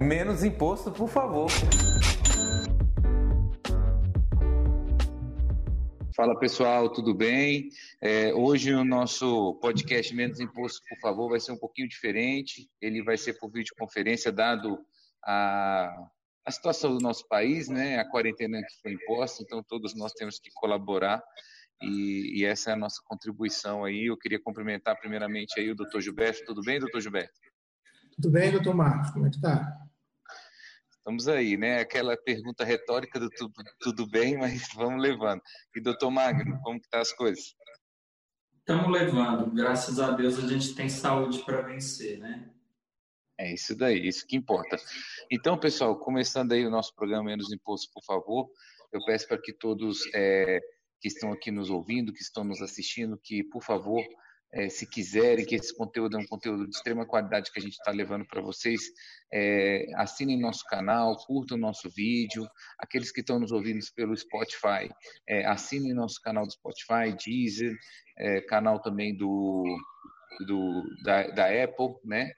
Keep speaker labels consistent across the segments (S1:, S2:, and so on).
S1: Menos imposto, por favor.
S2: Fala pessoal, tudo bem? É, hoje o nosso podcast Menos Imposto, por favor, vai ser um pouquinho diferente. Ele vai ser por videoconferência, dado a, a situação do nosso país, né? A quarentena que foi imposta, então todos nós temos que colaborar e, e, essa é a nossa contribuição aí. Eu queria cumprimentar primeiramente aí o doutor Gilberto. Tudo bem, doutor Gilberto?
S3: Tudo bem, doutor Marcos. Como é que está?
S2: Estamos aí, né? Aquela pergunta retórica do tudo, tudo bem, mas vamos levando. E doutor Magno, como que tá as coisas?
S4: Estamos levando. Graças a Deus a gente tem saúde para vencer, né?
S2: É isso daí, isso que importa. Então, pessoal, começando aí o nosso programa Menos Imposto, por favor, eu peço para que todos é, que estão aqui nos ouvindo, que estão nos assistindo, que, por favor, é, se quiserem que esse conteúdo é um conteúdo de extrema qualidade que a gente está levando para vocês, é, assinem nosso canal, curtam o nosso vídeo. Aqueles que estão nos ouvindo pelo Spotify, é, assinem nosso canal do Spotify, Deezer, é, canal também do, do da, da, Apple, né,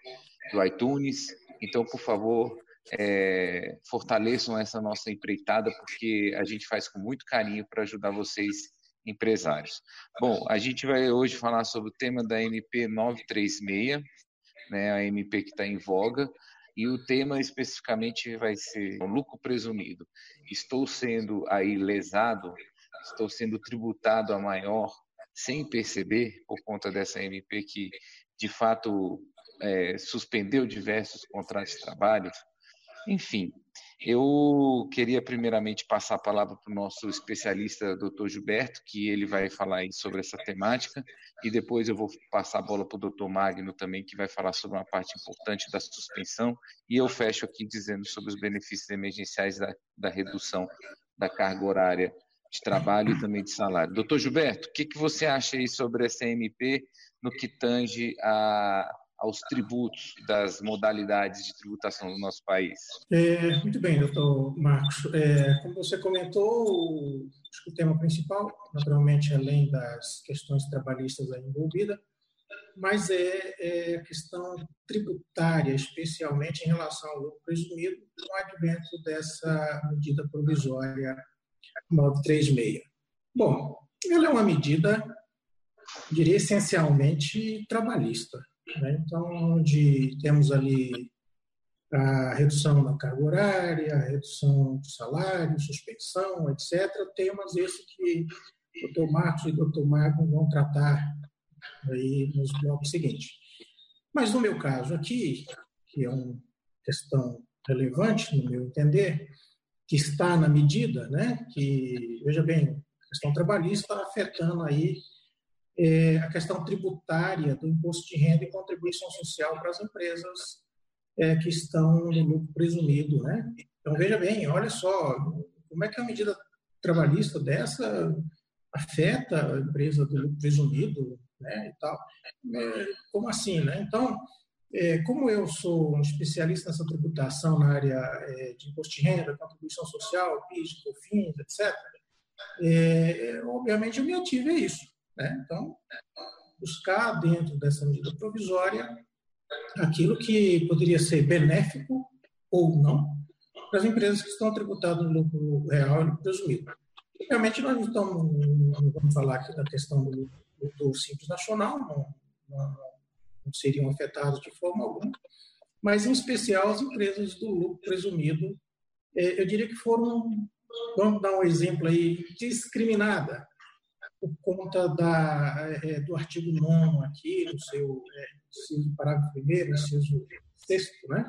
S2: do iTunes. Então, por favor, é, fortaleçam essa nossa empreitada, porque a gente faz com muito carinho para ajudar vocês empresários. Bom, a gente vai hoje falar sobre o tema da MP 936, né, a MP que está em voga, e o tema especificamente vai ser o lucro presumido. Estou sendo aí lesado, estou sendo tributado a maior sem perceber por conta dessa MP que de fato é, suspendeu diversos contratos de trabalho. Enfim, eu queria primeiramente passar a palavra para o nosso especialista, doutor Gilberto, que ele vai falar sobre essa temática, e depois eu vou passar a bola para o doutor Magno também, que vai falar sobre uma parte importante da suspensão, e eu fecho aqui dizendo sobre os benefícios emergenciais da, da redução da carga horária de trabalho e também de salário. Doutor Gilberto, o que, que você acha aí sobre essa MP no que tange a, aos tributos das modalidades de tributação do nosso país?
S3: É, muito bem, doutor Marcos. É, como você comentou, acho que o tema principal, naturalmente, além das questões trabalhistas envolvidas, mas é, é, questão tributária, especialmente em relação ao lucro presumido, com o advento dessa medida provisória 936. Bom, ela é uma medida, diria, essencialmente trabalhista né? Então, onde temos ali a redução da carga horária, a redução do salário, suspensão, etc., temas esses que o Dr. Marcos e o Dr. Magno vão tratar aí nos blocos seguintes. Mas no meu caso aqui, que é uma questão relevante, no meu entender, que está na medida, né, que, veja bem, a questão trabalhista afetando aí é, a questão tributária do imposto de renda e contribuição social para as empresas é, que estão no lucro presumido. Né? Então, veja bem, olha só, como é que a medida trabalhista dessa afeta a empresa do lucro presumido né, e tal. É, como assim? Né? Então, é, como eu sou um especialista nessa tributação na área é, de imposto de renda, contribuição social, PIS, COFINS, etc., é, obviamente eu me ativo a isso. Né? Então, buscar dentro dessa medida provisória aquilo que poderia ser benéfico ou não para as empresas que estão tributadas no lucro real e no presumido. Realmente, nós não, estamos, não vamos falar aqui da questão do, do Simples Nacional, não, não, não seriam afetadas de forma alguma, mas, em especial, as empresas do lucro presumido, eh, eu diria que foram, vamos dar um exemplo aí, discriminada por conta da, é, do artigo 9 aqui, no seu é, parágrafo primeiro, inciso sexto, né?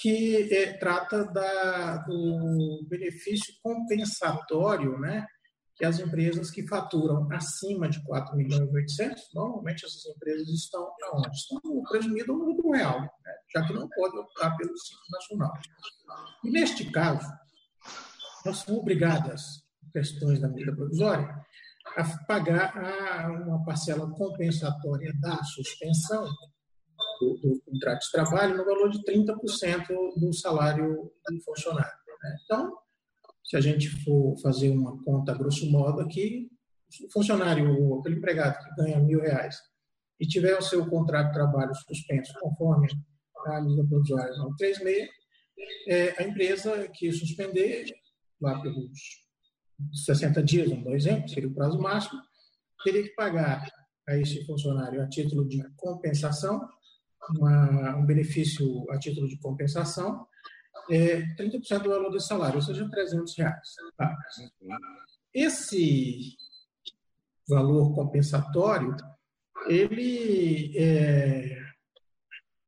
S3: que é, trata da, do benefício compensatório, né? que as empresas que faturam acima de 4 milhões e 800, normalmente essas empresas estão aonde? Estão presumidas no lucro real, né? já que não podem optar pelo Simples Nacional. E neste caso, nós somos obrigadas, questões da medida provisória, a pagar a, uma parcela compensatória da suspensão do, do, contrato de trabalho no valor de 30% do salário do funcionário. Né? Então, se a gente for fazer uma conta grosso modo aqui, o funcionário, aquele empregado que ganha mil reais e tiver o seu contrato de trabalho suspenso conforme a medida provisória 36, é, a empresa que suspender, lá pelos 60 dias, um exemplo, seria o prazo máximo, teria que pagar a esse funcionário a título de compensação, uma, um benefício a título de compensação, é, 30% do valor do salário, ou seja, 300 reais. Tá? Esse valor compensatório, ele é,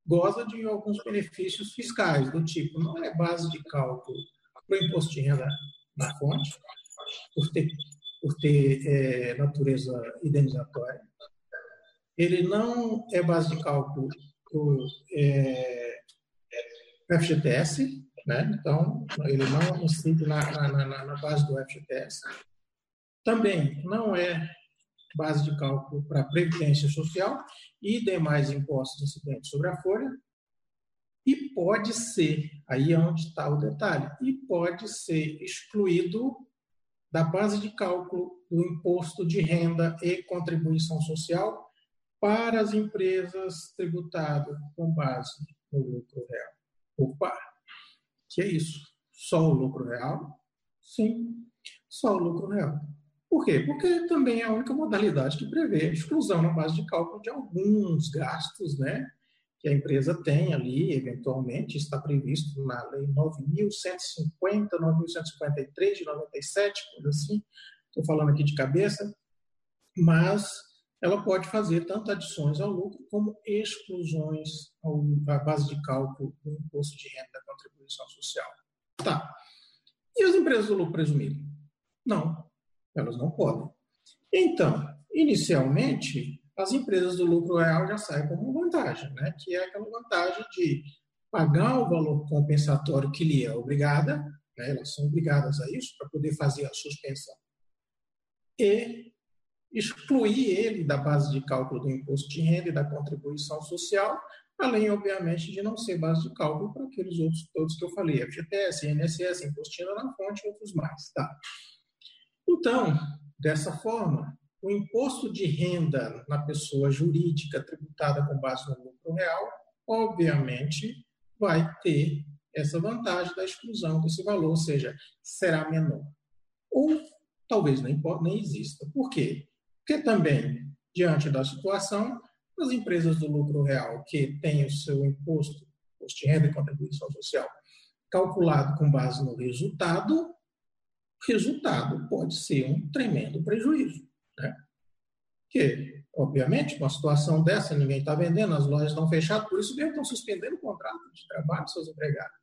S3: goza de alguns benefícios fiscais, do tipo, não é base de cálculo para o imposto de renda na fonte, por ter, por ter é, natureza indenizatória. Ele não é base de cálculo para o é, FGTS, né? então ele não incide na, na, na, na base do FGTS. Também não é base de cálculo para Previdência Social e demais impostos incidentes sobre a folha. E pode ser, aí é onde está o detalhe, e pode ser excluído da base de cálculo do imposto de renda e contribuição social para as empresas tributadas com base no lucro real. Opa, que é isso? Só o lucro real? Sim, só o lucro real. Por quê? Porque também é a única modalidade que prevê a exclusão na base de cálculo de alguns gastos, né? Que a empresa tem ali, eventualmente, está previsto na Lei 9.150, 9.153 de 97, coisa assim. Estou falando aqui de cabeça, mas ela pode fazer tanto adições ao lucro como exclusões à base de cálculo do imposto de renda da contribuição social. Tá. E as empresas do lucro presumido? Não, elas não podem. Então, inicialmente, as empresas do lucro real já saem como vantagem, né? que é aquela vantagem de pagar o valor compensatório que lhe é obrigada, né? elas são obrigadas a isso para poder fazer a suspensão, e excluir ele da base de cálculo do imposto de renda e da contribuição social, além, obviamente, de não ser base de cálculo para aqueles outros todos que eu falei, FGTS, INSS, imposto de renda na fonte e outros mais. Tá? Então, dessa forma, o imposto de renda na pessoa jurídica tributada com base no lucro real, obviamente, vai ter essa vantagem da exclusão desse valor, ou seja, será menor. Ou talvez nem, nem exista. Por quê? Porque também, diante da situação, as empresas do lucro real que têm o seu imposto, imposto de renda e contribuição social, calculado com base no resultado, resultado pode ser um tremendo prejuízo. Que, obviamente, uma situação dessa, ninguém está vendendo, as lojas estão fechadas, por isso mesmo estão suspendendo o contrato de trabalho dos seus empregados.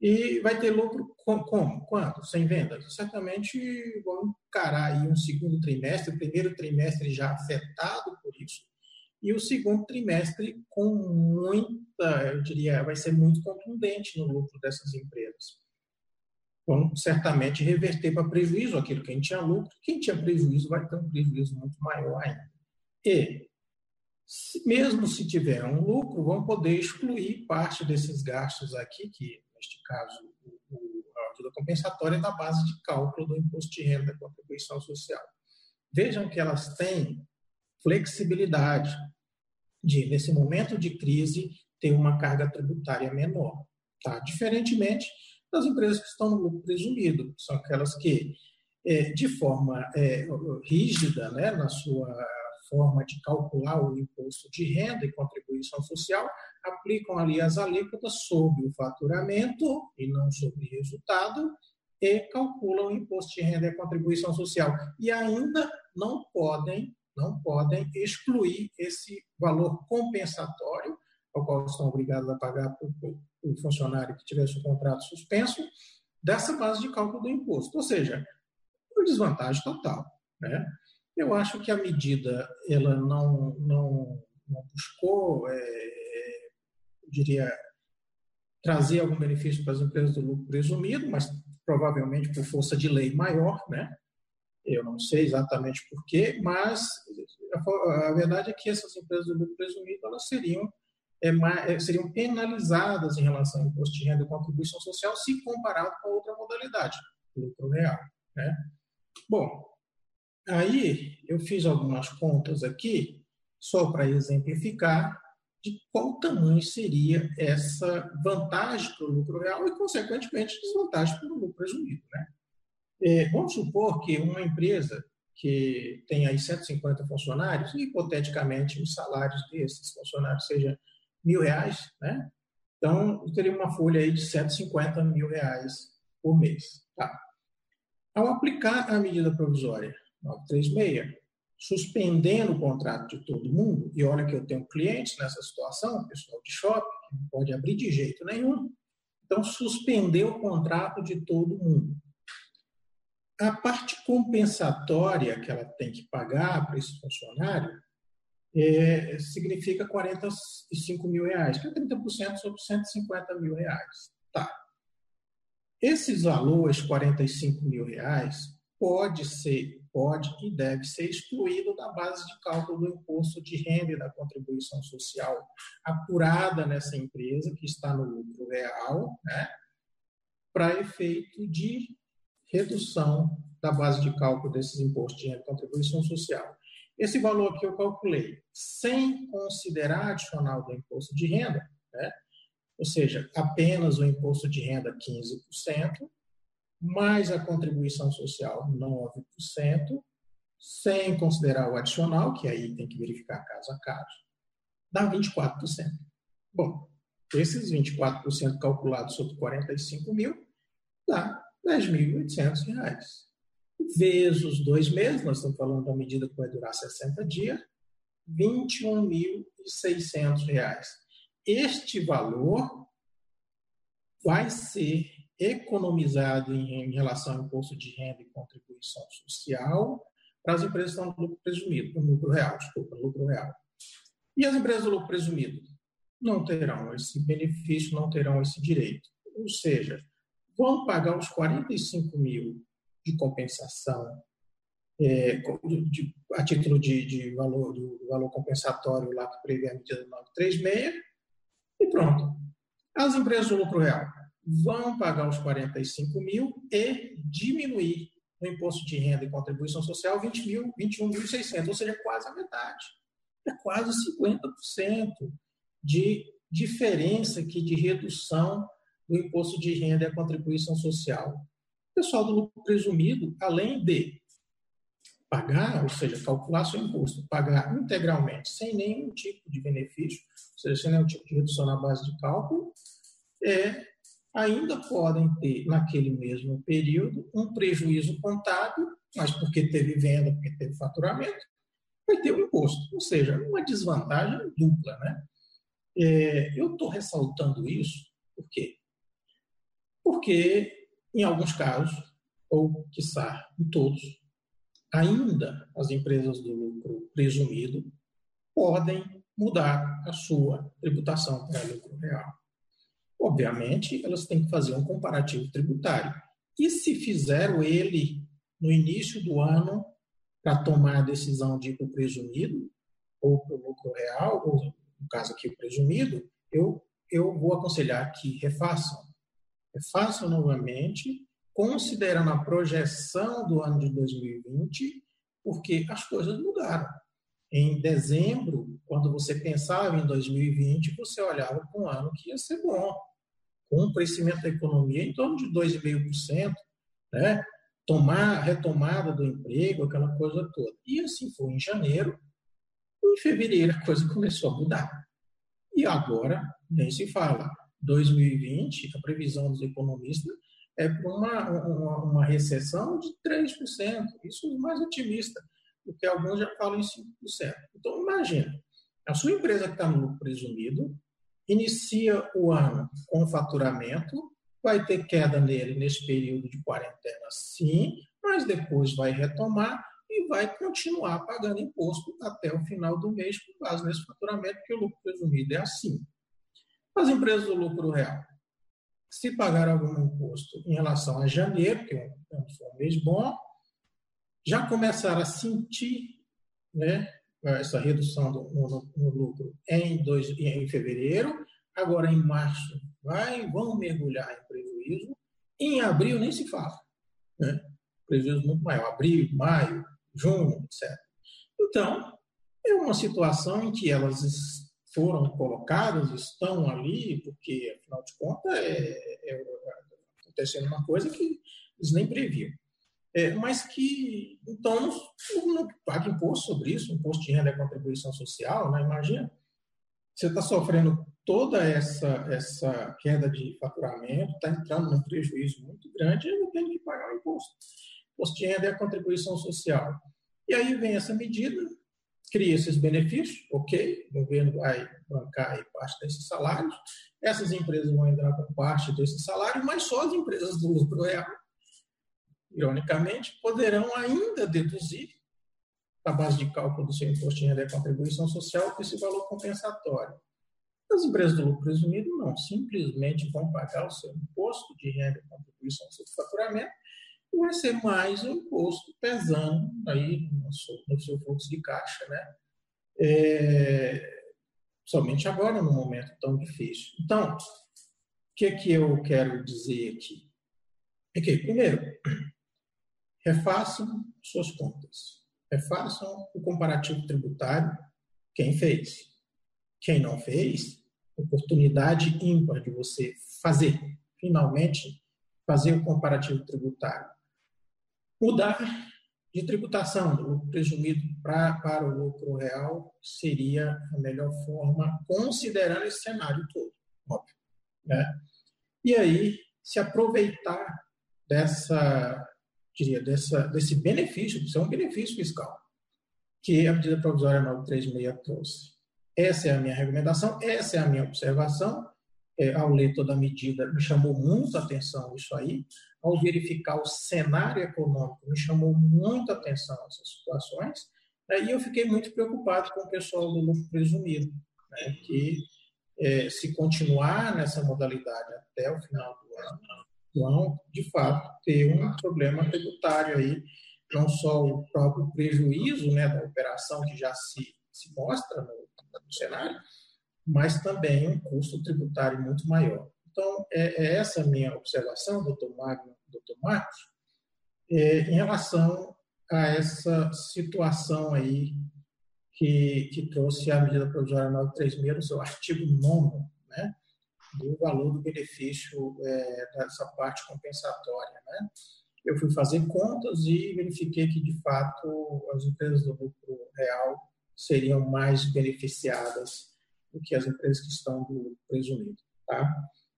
S3: E vai ter lucro como? Quando? Sem vendas? Certamente vão encarar aí um segundo trimestre, o primeiro trimestre já afetado por isso, e o segundo trimestre com muita, eu diria, vai ser muito contundente no lucro dessas empresas vão certamente reverter para prejuízo aquilo que a gente tinha lucro. Quem tinha prejuízo vai ter um prejuízo muito maior ainda. E, mesmo se tiver um lucro, vão poder excluir parte desses gastos aqui, que neste caso a ajuda compensatória é da base de cálculo do imposto de renda e contribuição social. Vejam que elas têm flexibilidade de, nesse momento de crise, ter uma carga tributária menor. Tá? Diferentemente das empresas que estão no lucro presumido, são aquelas que, é, de forma é, rígida, né, na sua forma de calcular o imposto de renda e contribuição social, aplicam ali as alíquotas sobre o faturamento e não sobre resultado, e calculam o imposto de renda e contribuição social. E ainda não podem, não podem excluir esse valor compensatório ao qual estão obrigados a pagar o funcionário que tivesse o contrato suspenso, dessa base de cálculo do imposto. Ou seja, uma desvantagem total. Né? Eu acho que a medida ela não, não, não buscou, é, eu diria, trazer algum benefício para as empresas do lucro presumido, mas provavelmente por força de lei maior, né? Eu não sei exatamente por quê, mas a, a verdade é que essas empresas do lucro presumido elas seriam é, é, seriam penalizadas em relação ao imposto de renda e contribuição social se comparado com outra modalidade, lucro real. Né? Bom, aí eu fiz algumas contas aqui, só para exemplificar, de qual tamanho seria essa vantagem para o lucro real e, consequentemente, desvantagem para o lucro presumido. Né? É, vamos supor que uma empresa que tem aí 150 funcionários, e hipoteticamente os salários desses funcionários sejam mil reais, né? Então, eu teria uma folha aí de 150 mil reais por mês. Tá. Ao aplicar a medida provisória 936, suspendendo o contrato de todo mundo, e olha que eu tenho clientes nessa situação, pessoal de shopping, que não pode abrir de jeito nenhum, então suspendeu o contrato de todo mundo. A parte compensatória que ela tem que pagar para esse funcionário é, significa 45 mil reais, que é 30% sobre 150 mil reais. Tá. Esses valores, 45 mil reais, pode ser, pode e deve ser excluído da base de cálculo do imposto de renda e da contribuição social apurada nessa empresa que está no lucro real, né, para efeito de redução da base de cálculo desses impostos de renda e contribuição social. Esse valor que eu calculei, sem considerar adicional do imposto de renda, né, ou seja, apenas o imposto de renda 15%, mais a contribuição social 9%, sem considerar o adicional, que aí tem que verificar caso a caso, dá 24%. Bom, esses 24% calculados sobre 45 mil dá R$ 10.800. Vezes os dois meses, nós estamos falando da medida que vai durar 60 dias, R$ 21.600. Este valor vai ser economizado em, relação ao imposto de renda e contribuição social para as empresas que estão no lucro presumido, no lucro real, desculpa, lucro real. E as empresas do lucro presumido não terão esse benefício, não terão esse direito. Ou seja, vão pagar os 45 mil de compensação é, de, a título de, de valor, do valor compensatório lá que prevê a medida 936 e pronto. As empresas do lucro real vão pagar os 45 mil e diminuir o imposto de renda e contribuição social 20 mil, 21.600, ou seja, quase a metade. É quase 50% de diferença aqui de redução do imposto de renda e contribuição social. Pessoal do lucro presumido, além de pagar, ou seja, calcular seu imposto, pagar integralmente, sem nenhum tipo de benefício, ou seja, sem nenhum tipo de redução na base de cálculo, é, ainda podem ter, naquele mesmo período, um prejuízo contábil, mas porque teve venda, porque teve faturamento, vai ter o um imposto. Ou seja, uma desvantagem dupla. Né? É, eu estou ressaltando isso por quê? Porque, em alguns casos, ou, quiçá, em todos, ainda as empresas do lucro presumido podem mudar a sua tributação para lucro real. Obviamente, elas têm que fazer um comparativo tributário. E se fizeram ele no início do ano para tomar a decisão de ir para o presumido, ou para o lucro real, ou no caso aqui o presumido, eu, eu vou aconselhar que refaçam. Refaçam novamente, considerando a projeção do ano de 2020, porque as coisas mudaram. Em dezembro, quando você pensava em 2020, você olhava para um ano que ia ser bom com um crescimento da economia em torno de 2,5%, né? tomar retomada do emprego, aquela coisa toda. E assim foi em janeiro, em fevereiro a coisa começou a mudar. E agora nem se fala. 2020, a previsão dos economistas é para uma, uma, uma, recessão de 3%. Isso é mais otimista, porque alguns já falam em 5%. Então, imagina, a sua empresa que está no lucro presumido, inicia o ano com faturamento, vai ter queda nele nesse período de quarentena, sim, mas depois vai retomar e vai continuar pagando imposto até o final do mês com base nesse faturamento, porque o lucro presumido é assim. As empresas do lucro real, se pagar algum imposto em relação a janeiro, que é um mês bom, já começaram a sentir né, essa redução do, no, no, lucro em, dois, em fevereiro, agora em março vai, vão mergulhar em prejuízo, em abril nem se fala. Né? Prejuízo muito maior, abril, maio, junho, etc. Então, é uma situação em que elas foram colocadas estão ali, porque, afinal de contas, é, é, é acontecendo uma coisa que eles nem previam. É, mas que, então, não, não paga imposto sobre isso, imposto de renda e contribuição social, né? imagina, você está sofrendo toda essa, essa queda de faturamento, está entrando num prejuízo muito grande e ainda tem que pagar o imposto. Imposto de renda é contribuição social. E aí vem essa medida, cria esses benefícios, ok, o governo vai bancar parte desses salários, essas empresas vão entrar com parte desse salário, mas só as empresas do lucro real, ironicamente, poderão ainda deduzir, a base de cálculo do seu imposto de renda e contribuição social, esse valor compensatório. As empresas do lucro presumido não, simplesmente vão pagar o seu imposto de renda e contribuição sobre faturamento vai ser mais um imposto pesando aí no seu, no seu fluxo de caixa, né? É, somente agora, num momento tão difícil. Então, o que, é que eu quero dizer aqui? É que, primeiro, refaçam suas contas. Refaçam o comparativo tributário, quem fez. Quem não fez, oportunidade ímpar de você fazer, finalmente, fazer o comparativo tributário. Mudar de tributação do lucro presumido pra, para o lucro real seria a melhor forma, considerando esse cenário todo, óbvio. Né? E aí, se aproveitar dessa, diria, dessa, desse benefício, isso é um benefício fiscal, que a medida provisória 936 trouxe. Essa é a minha recomendação, essa é a minha observação. É, ao ler toda a medida, me chamou muito a atenção isso aí. Ao verificar o cenário econômico, me chamou muito a atenção essas situações. Né, e eu fiquei muito preocupado com o pessoal do lucro presumido, né, que é, se continuar nessa modalidade até o final do ano, vão, de fato, ter um problema tributário aí, não só o próprio prejuízo né, da operação que já se, se mostra no no cenário, mas também um custo tributário muito maior. Então, é, é essa minha observação, doutor Magno, doutor Marcos, é, em relação a essa situação aí que, que trouxe a medida provisória 936 no seu artigo 9 né, do valor do benefício é, dessa parte compensatória. Né. Eu fui fazer contas e verifiquei que, de fato, as empresas do lucro real seriam mais beneficiadas do que as empresas que estão do presumido. Tá?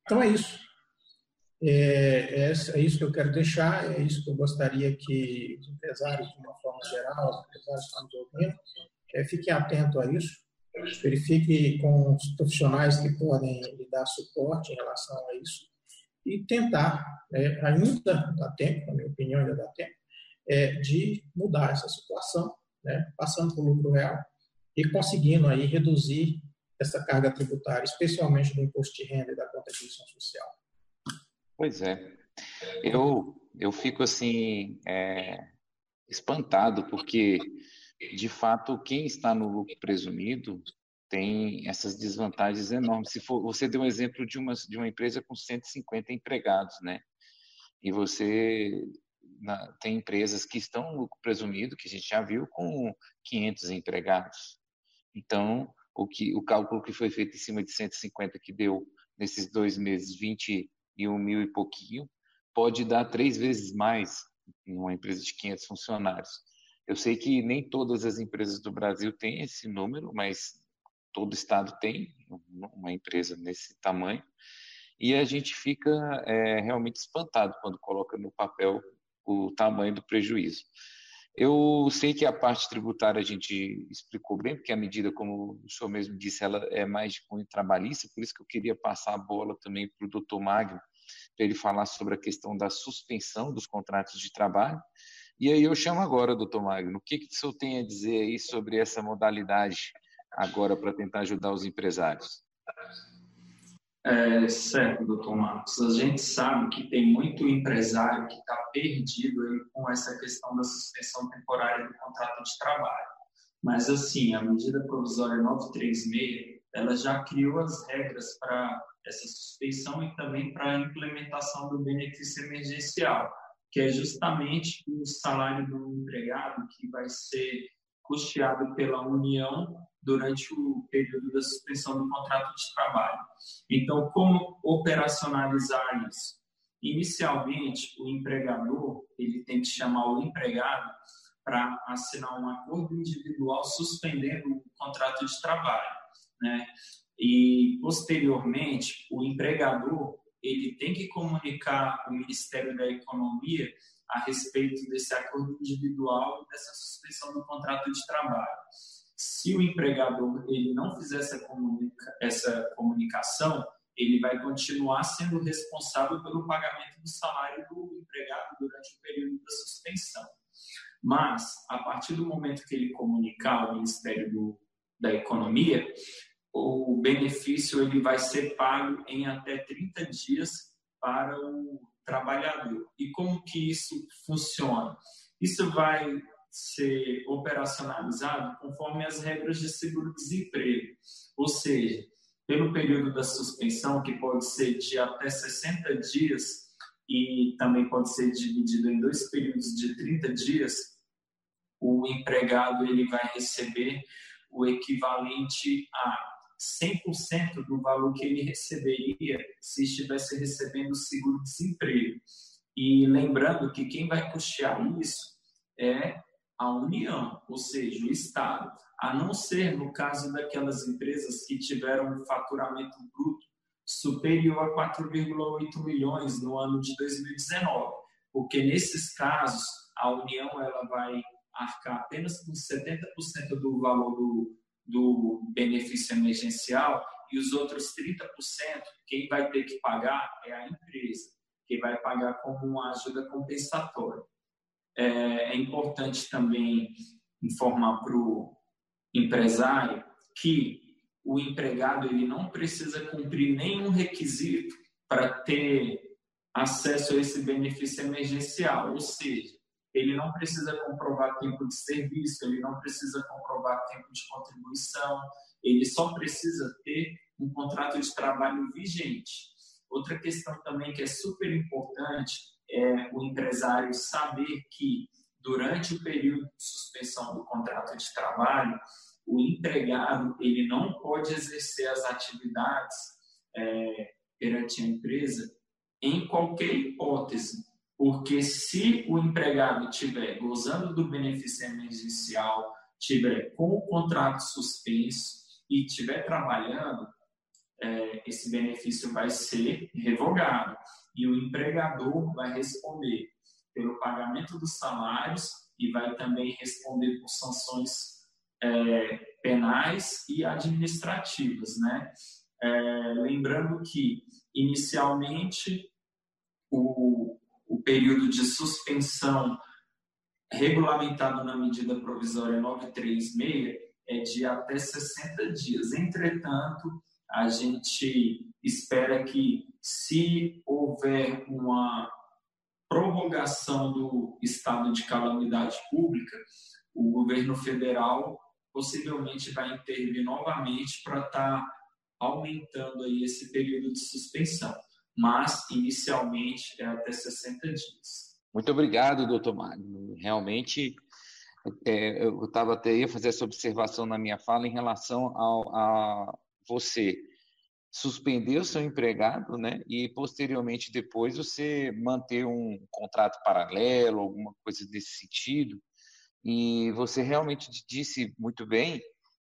S3: Então é isso. É, é, é, isso que eu quero deixar, é isso que eu gostaria que os empresários, de uma forma geral, os empresários que estão nos ouvindo, é, fiquem atentos a isso, verifique com os profissionais que podem lhe dar suporte em relação a isso e tentar, é, ainda dá tempo, na minha opinião, ainda dá tempo, é, de mudar essa situação, né, passando para o lucro real, e conseguindo aí reduzir essa carga tributária, especialmente do imposto de renda e da contribuição social.
S2: Pois é. Eu, eu fico assim é, espantado porque, de fato, quem está no lucro presumido tem essas desvantagens enormes. Se for, você deu um exemplo de uma, de uma empresa com 150 empregados, né? E você na, tem empresas que estão no lucro presumido, que a gente já viu, com 500 empregados. Então, o, que, o cálculo que foi feito em cima de 150, que deu nesses dois meses 21 mil e pouquinho, pode dar três vezes mais em uma empresa de 500 funcionários. Eu sei que nem todas as empresas do Brasil têm esse número, mas todo estado tem uma empresa nesse tamanho. E a gente fica é, realmente espantado quando coloca no papel o tamanho do prejuízo. Eu sei que a parte tributária a gente explicou bem, porque a medida, como o senhor mesmo disse, ela é mais de cunho trabalhista, por isso que eu queria passar a bola também para o doutor Magno, para ele falar sobre a questão da suspensão dos contratos de trabalho. E aí eu chamo agora, doutor Magno, o que, que o senhor tem a dizer aí sobre essa modalidade agora para tentar ajudar os empresários?
S4: É, certo, doutor Marcos. A gente sabe que tem muito empresário que está perdido aí com essa questão da suspensão temporária do contrato de trabalho. Mas, assim, a medida provisória 936, ela já criou as regras para essa suspensão e também para a implementação do benefício emergencial, que é justamente o salário do empregado que vai ser custeado pela União durante o período da suspensão do contrato de trabalho. Então, como operacionalizar isso? Inicialmente, o empregador ele tem que chamar o empregado para assinar um acordo individual suspendendo o contrato de trabalho, né? E posteriormente, o empregador ele tem que comunicar ao Ministério da Economia a respeito desse acordo individual e dessa suspensão do contrato de trabalho. Se o empregador ele não fizer essa, comunica, essa comunicação, ele vai continuar sendo responsável pelo pagamento do salário do empregado durante o período da suspensão. Mas, a partir do momento que ele comunicar ao Ministério do, da Economia, o benefício ele vai ser pago em até 30 dias para o trabalhador. E como que isso funciona? Isso vai ser operacionalizado conforme as regras de seguro-desemprego, ou seja, pelo período da suspensão, que pode ser de até 60 dias e também pode ser dividido em dois períodos de 30 dias, o empregado ele vai receber o equivalente a 100% do valor que ele receberia se estivesse recebendo seguro-desemprego. E lembrando que quem vai custear isso é a União, ou seja, o Estado, a não ser no caso daquelas empresas que tiveram um faturamento bruto superior a 4,8 milhões no ano de 2019, porque nesses casos a União ela vai arcar apenas com 70% do valor do, do benefício emergencial e os outros 30%, quem vai ter que pagar é a empresa, que vai pagar como uma ajuda compensatória. É, é importante também informar para o empresário que o empregado ele não precisa cumprir nenhum requisito para ter acesso a esse benefício emergencial, ou seja, ele não precisa comprovar tempo de serviço, ele não precisa comprovar tempo de contribuição, ele só precisa ter um contrato de trabalho vigente. Outra questão também que é super importante é o empresário saber que durante o período de suspensão do contrato de trabalho, o empregado ele não pode exercer as atividades é, perante a empresa em qualquer hipótese, porque se o empregado estiver gozando do benefício emergencial, tiver com o contrato suspenso e estiver trabalhando, é, esse benefício vai ser revogado e o empregador vai responder pelo pagamento dos salários e vai também responder por sanções é, penais e administrativas, né? É, lembrando que inicialmente o, o período de suspensão regulamentado na medida provisória 936 é de até 60 dias. Entretanto, a gente espera que, se houver uma prorrogação do estado de calamidade pública, o governo federal possivelmente vai intervir novamente para estar tá aumentando aí esse período de suspensão mas inicialmente é até 60 dias.
S2: Muito obrigado, doutor Magno. Realmente, é, eu estava até ia fazer essa observação na minha fala em relação ao, a você suspender o seu empregado, né, e posteriormente depois você manter um contrato paralelo, alguma coisa desse sentido. E você realmente disse muito bem,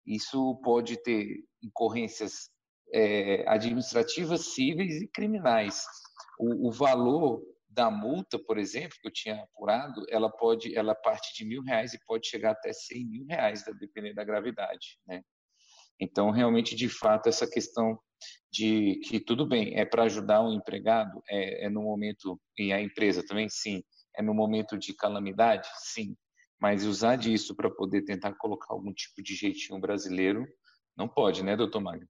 S2: isso pode ter incorrências é, administrativas, cíveis e criminais. O, o, valor da multa, por exemplo, que eu tinha apurado, ela pode, ela parte de mil reais e pode chegar até cem mil reais, dependendo da gravidade, né? Então, realmente, de fato, essa questão de que tudo bem, é para ajudar o empregado, é, é no momento, e a empresa também, sim, é no momento de calamidade, sim, mas usar disso para poder tentar colocar algum tipo de jeitinho brasileiro, não pode, né, doutor Magno?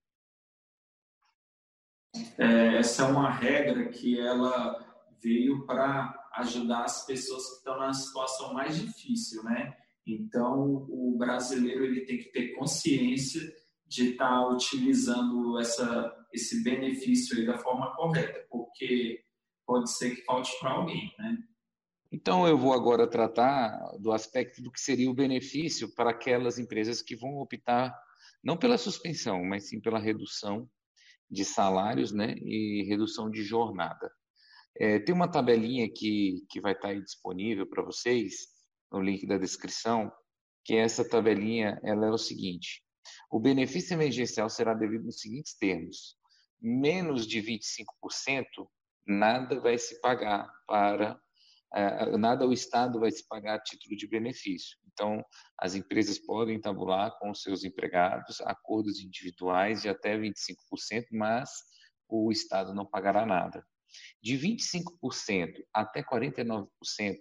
S4: É, essa é uma regra que ela veio para ajudar as pessoas que estão na situação mais difícil, né? Então, o brasileiro ele tem que ter consciência de estar tá utilizando essa, esse benefício da forma correta, porque pode ser que falte para alguém, né?
S2: Então, eu vou agora tratar do aspecto do que seria o benefício para aquelas empresas que vão optar Não pela suspensão, mas sim pela redução de salários né, e redução de jornada. É, tem uma tabelinha que, que vai estar aí disponível para vocês, no link da descrição, que essa tabelinha ela é o seguinte: o benefício emergencial será devido nos seguintes termos: menos de 25%, nada vai se pagar para é, nada o Estado vai se pagar a título de benefício. Então, as empresas podem tabular com seus empregados acordos individuais de até 25%, mas o Estado não pagará nada. De 25% até 49%,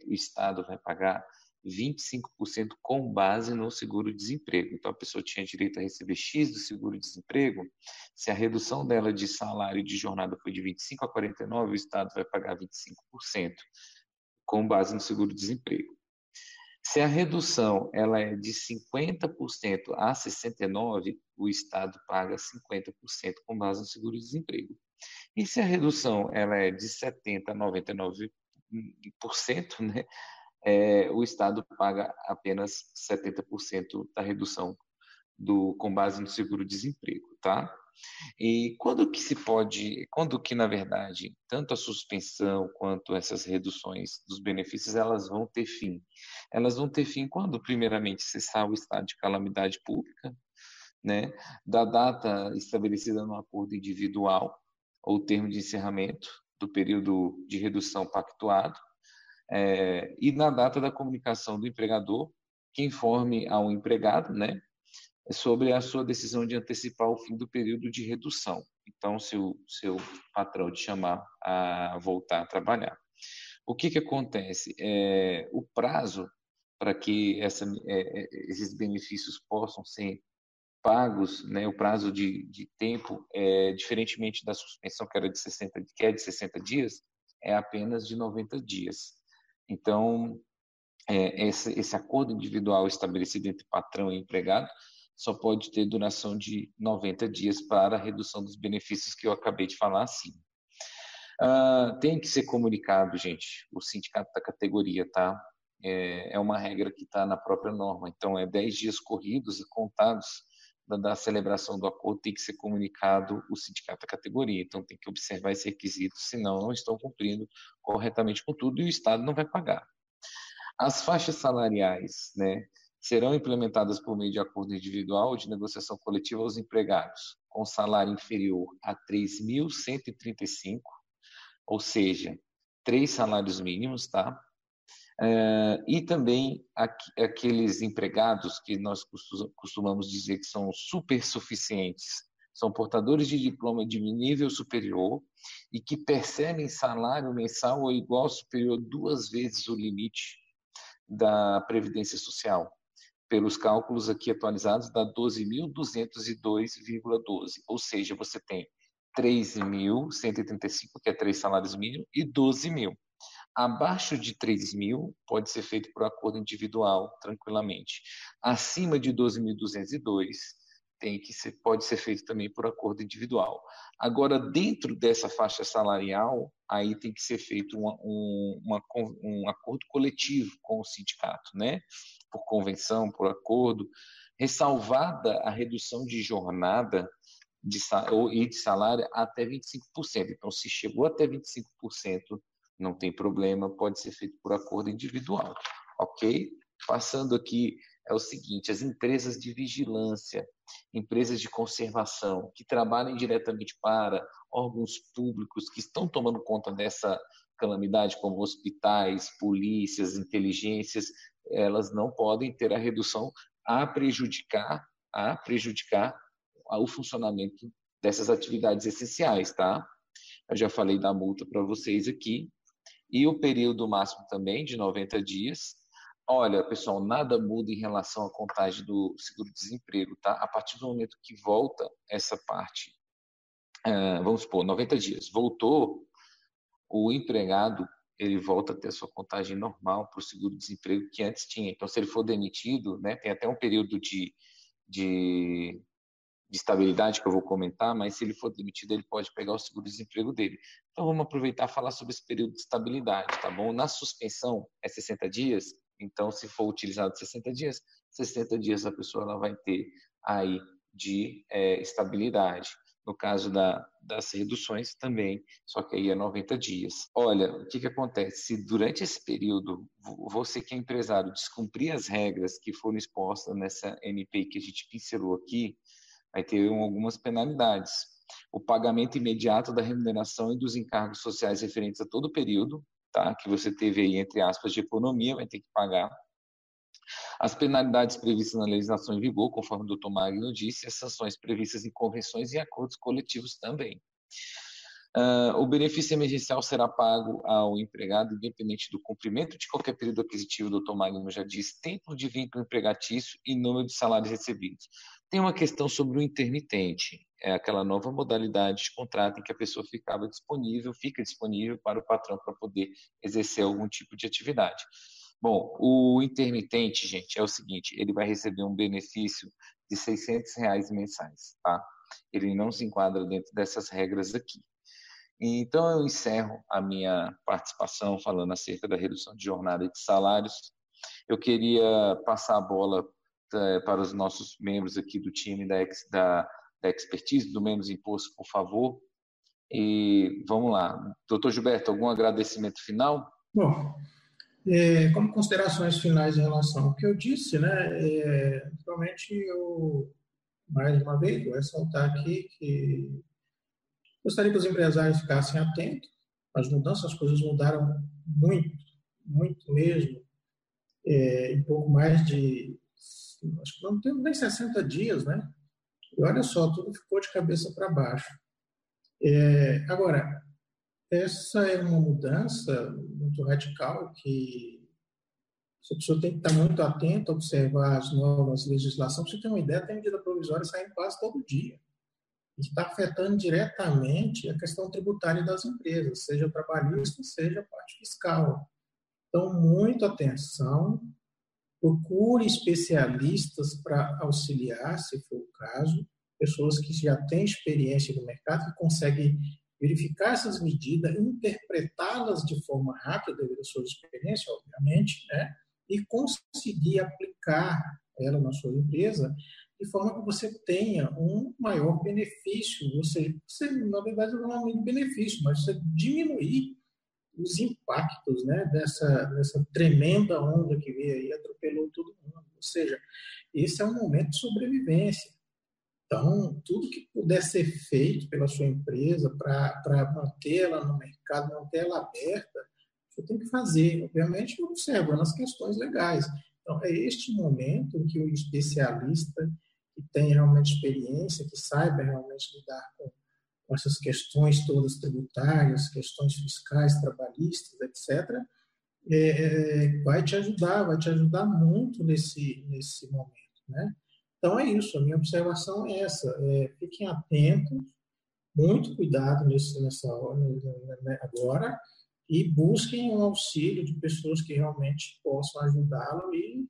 S2: o Estado vai pagar 25% com base no seguro-desemprego. Então, a pessoa tinha direito a receber X do seguro-desemprego. Se a redução dela de salário de jornada foi de 25% a 49%, o Estado vai pagar 25% com base no seguro-desemprego. Se a redução ela é de 50% a 69%, o Estado paga 50% com base no seguro-desemprego. E se a redução ela é de 70% a 99%, né, é, o Estado paga apenas 70% da redução do, com base no seguro-desemprego, tá? E quando que se pode, quando que na verdade tanto a suspensão quanto essas reduções dos benefícios elas vão ter fim? Elas vão ter fim quando primeiramente cessar o estado de calamidade pública, né, da data estabelecida no acordo individual ou termo de encerramento do período de redução pactuado, é, e na data da comunicação do empregador que informe ao empregado, né, sobre a sua decisão de antecipar o fim do período de redução. Então, se o seu patrão te chamar a voltar a trabalhar. O que, que acontece? É, o prazo para que essa, é, é, esses benefícios possam ser pagos, né, o prazo de, de tempo, é, diferentemente da suspensão que era de 60, que é de 60 dias, é apenas de 90 dias. Então, é, esse, esse acordo individual estabelecido entre patrão e empregado só pode ter duração de 90 dias para a redução dos benefícios que eu acabei de falar acima. Uh, tem que ser comunicado, gente, o sindicato da categoria, tá? É, é uma regra que está na própria norma. Então, é 10 dias corridos e contados da, da, celebração do acordo, tem que ser comunicado o sindicato da categoria. Então, tem que observar esse requisito, senão não estão cumprindo corretamente com tudo e o Estado não vai pagar. As faixas salariais, né? serão implementadas por meio de acordo individual ou de negociação coletiva aos empregados com salário inferior a 3.135, ou seja, três salários mínimos, tá? Uh, e também aqu aqueles empregados que nós costumamos dizer que são super suficientes, são portadores de diploma de nível superior e que percebem salário mensal ou igual ou superior duas vezes o limite da Previdência Social pelos cálculos aqui atualizados, dá 12.202,12. Ou seja, você tem 3.135, que é três salários mínimos, e 12 mil. Abaixo de 3 mil, pode ser feito por acordo individual, tranquilamente. Acima de 12.202, tem que ser, pode ser feito também por acordo individual. Agora, dentro dessa faixa salarial, aí tem que ser feito uma, um, uma, um acordo coletivo com o sindicato, né? por convenção, por acordo, ressalvada a redução de jornada de, e de salário até 25%. Então, se chegou até 25%, não tem problema, pode ser feito por acordo individual, ok? Passando aqui é o seguinte: as empresas de vigilância, empresas de conservação que trabalhem diretamente para órgãos públicos que estão tomando conta dessa calamidade, como hospitais, polícias, inteligências, elas não podem ter a redução a prejudicar, a prejudicar o funcionamento dessas atividades essenciais, tá? Eu já falei da multa para vocês aqui. E o período máximo também, de 90 dias. Olha, pessoal, nada muda em relação à contagem do seguro-desemprego, tá? A partir do momento que volta essa parte, uh, vamos supor, 90 dias, voltou, o empregado ele volta a ter a sua contagem normal para o seguro-desemprego que antes tinha. Então, se ele for demitido, né, tem até um período de, de, de estabilidade que eu vou comentar, mas se ele for demitido, ele pode pegar o seguro-desemprego dele. Então, vamos aproveitar e falar sobre esse período de estabilidade, tá bom? Na suspensão é 60 dias, então, se for utilizado 60 dias, 60 dias a pessoa ela vai ter aí de é, estabilidade. No caso da, das reduções também, só que aí é 90 dias. Olha, o que, que acontece? Se durante esse período você que é empresário descumprir as regras que foram expostas nessa NPI que a gente pincelou aqui, vai ter algumas penalidades. O pagamento imediato da remuneração e dos encargos sociais referentes a todo o período, tá? que você teve aí, entre aspas, de economia, vai ter que pagar as penalidades previstas na legislação em vigor, conforme o doutor Magno disse, as sanções previstas em convenções e acordos coletivos também. Uh, o benefício emergencial será pago ao empregado, independente do cumprimento de qualquer período aquisitivo, o doutor Magno já disse, tempo de vínculo empregatício e número de salários recebidos. Tem uma questão sobre o intermitente, é aquela nova modalidade de contrato em que a pessoa ficava disponível, fica disponível para o patrão para poder exercer algum tipo de atividade. Bom, o intermitente, gente, é o seguinte, ele vai receber um benefício de 600 reais mensais, tá? Ele não se enquadra dentro dessas regras aqui. Então, eu encerro a minha participação falando acerca da redução de jornada e de salários. Eu queria passar a bola para os nossos membros aqui do time da, da, da Expertise, do Menos Imposto, por favor. E vamos lá. Doutor Gilberto, algum agradecimento final?
S3: Bom, é, como considerações finais em relação ao que eu disse, né, é, realmente eu, mais uma vez, vou ressaltar aqui que gostaria que os empresários ficassem atentos às mudanças, as coisas mudaram muito, muito mesmo, é, em pouco mais de, acho que não tem nem 60 dias, né? E olha só, tudo ficou de cabeça para baixo. É, agora, essa é uma mudança muito radical que a pessoa tem que estar muito atenta, observar as novas legislações. Você tem uma ideia, tem medida provisória saindo quase todo dia. está afetando diretamente a questão tributária das empresas, seja trabalhista, seja parte fiscal. Então, muita atenção, procure especialistas para auxiliar, se for o caso, pessoas que já têm experiência no mercado, que conseguem verificar essas medidas, interpretá-las de forma rápida, devido à sua experiência, obviamente, né? e conseguir aplicar ela na sua empresa de forma que você tenha um maior benefício, ou seja, você, na verdade, não é um benefício, mas você diminuir os impactos né, dessa, dessa tremenda onda que veio aí, atropelou todo mundo. Ou seja, esse é um momento de sobrevivência. Então, tudo que puder ser feito pela sua empresa para mantê-la no mercado, mantê-la aberta, você tem que fazer, obviamente, observando as questões legais. Então, é este momento que o especialista que tem realmente experiência, que saiba realmente lidar com, com essas questões todas tributárias, questões fiscais, trabalhistas, etc., é, é, vai te ajudar, vai te ajudar muito nesse, nesse momento, né? Então, é isso. A minha observação é essa. É, fiquem atentos, muito cuidado nesse, nessa hora, né, né, agora, e busquem o auxílio de pessoas que realmente possam ajudá-lo e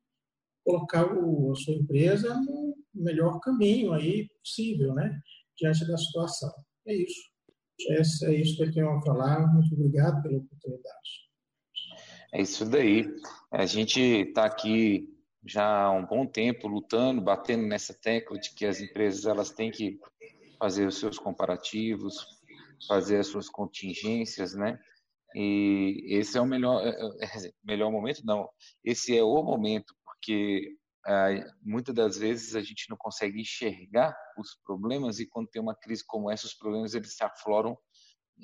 S3: colocar o, a sua empresa no melhor caminho aí possível, né? Diante da situação. É isso. É isso que eu tenho a falar. Muito obrigado pela oportunidade.
S2: É isso daí. A gente está aqui já há um bom tempo lutando, batendo nessa tecla de que as empresas elas têm que fazer os seus comparativos, fazer as suas contingências, né? E esse é o melhor, é, é, é melhor momento, não. Esse é o momento, porque muitas das vezes a gente não consegue enxergar os problemas e quando tem uma crise como essa, os problemas eles se afloram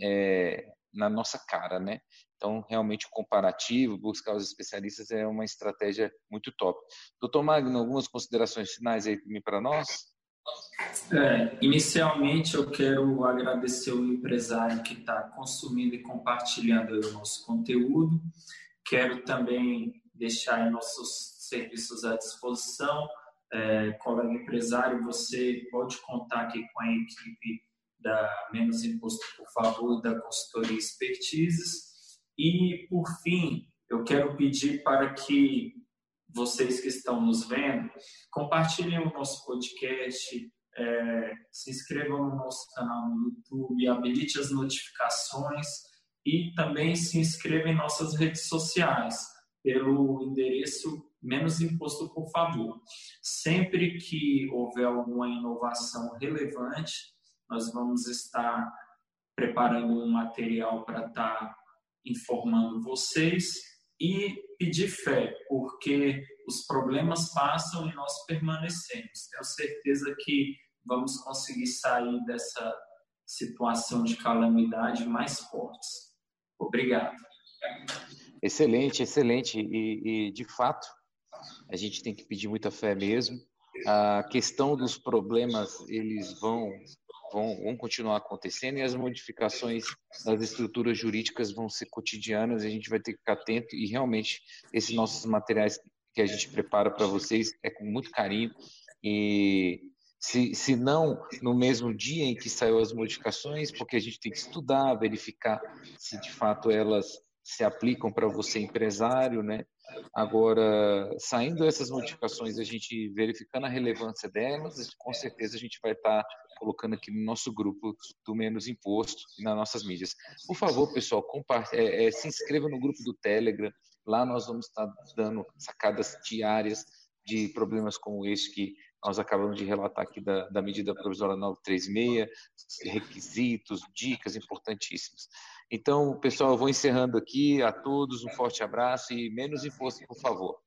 S2: é, na nossa cara, né? Então, realmente, o comparativo, buscar os especialistas é uma estratégia muito top. Doutor Magno, algumas considerações finais aí para nós?
S4: É, inicialmente, eu quero agradecer o empresário que está consumindo e compartilhando o nosso conteúdo. Quero também deixar nossos serviços à disposição. É, colega empresário, você pode contar aqui com a equipe da Menos Imposto, por favor, da consultoria Expertises. E, por fim, eu quero pedir para que vocês que estão nos vendo compartilhem o nosso podcast, é, se inscrevam no nosso canal no YouTube, habilite as notificações e também se inscrevam em nossas redes sociais. pelo endereço menos imposto por favor. Sempre que houver alguma inovação relevante, nós vamos estar preparando um material para estar informando vocês e pedir fé, porque os problemas passam e nós permanecemos. Tenho certeza que vamos conseguir sair dessa situação de calamidade mais fortes. Obrigado.
S2: Excelente, excelente. E, e, de fato, a gente tem que pedir muita fé mesmo. A questão dos problemas, eles vão, vão, vão continuar acontecendo e as modificações das estruturas jurídicas vão ser cotidianas a gente vai ter que ficar atento e realmente esses nossos materiais que a gente prepara para vocês é com muito carinho e se, se não no mesmo dia em que saiu as modificações, porque a gente tem que estudar, verificar se de fato elas se aplicam para você empresário, né? Agora, saindo essas modificações, a gente verificando a relevância delas, com certeza a gente vai estar colocando aqui no nosso grupo do Menos Imposto e nas nossas mídias. Por favor, pessoal, é, é, se inscreva no grupo do Telegram. Lá nós vamos estar dando sacadas diárias de problemas como este que nós acabamos de relatar aqui da, da medida provisória 936, requisitos, dicas importantíssimas. Então, pessoal, eu vou encerrando aqui. A todos um forte abraço e menos imposto, por favor.